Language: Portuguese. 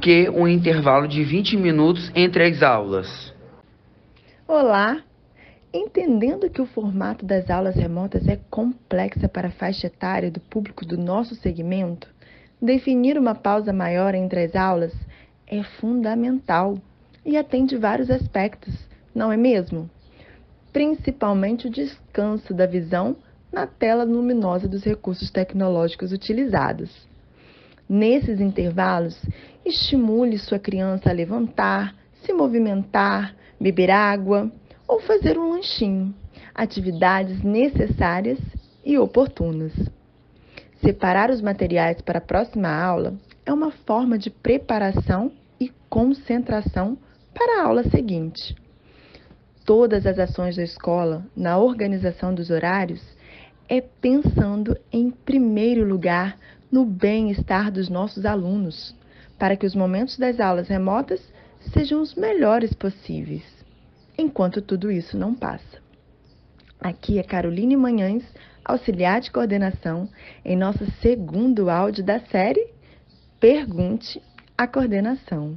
que um intervalo de 20 minutos entre as aulas? Olá! Entendendo que o formato das aulas remotas é complexa para a faixa etária do público do nosso segmento, definir uma pausa maior entre as aulas é fundamental e atende vários aspectos, não é mesmo? Principalmente o descanso da visão na tela luminosa dos recursos tecnológicos utilizados. Nesses intervalos, estimule sua criança a levantar, se movimentar, beber água ou fazer um lanchinho, atividades necessárias e oportunas. Separar os materiais para a próxima aula é uma forma de preparação e concentração para a aula seguinte. Todas as ações da escola na organização dos horários é pensando em primeiro lugar no bem-estar dos nossos alunos, para que os momentos das aulas remotas sejam os melhores possíveis, enquanto tudo isso não passa. Aqui é Caroline Manhães, auxiliar de coordenação, em nosso segundo áudio da série Pergunte a Coordenação.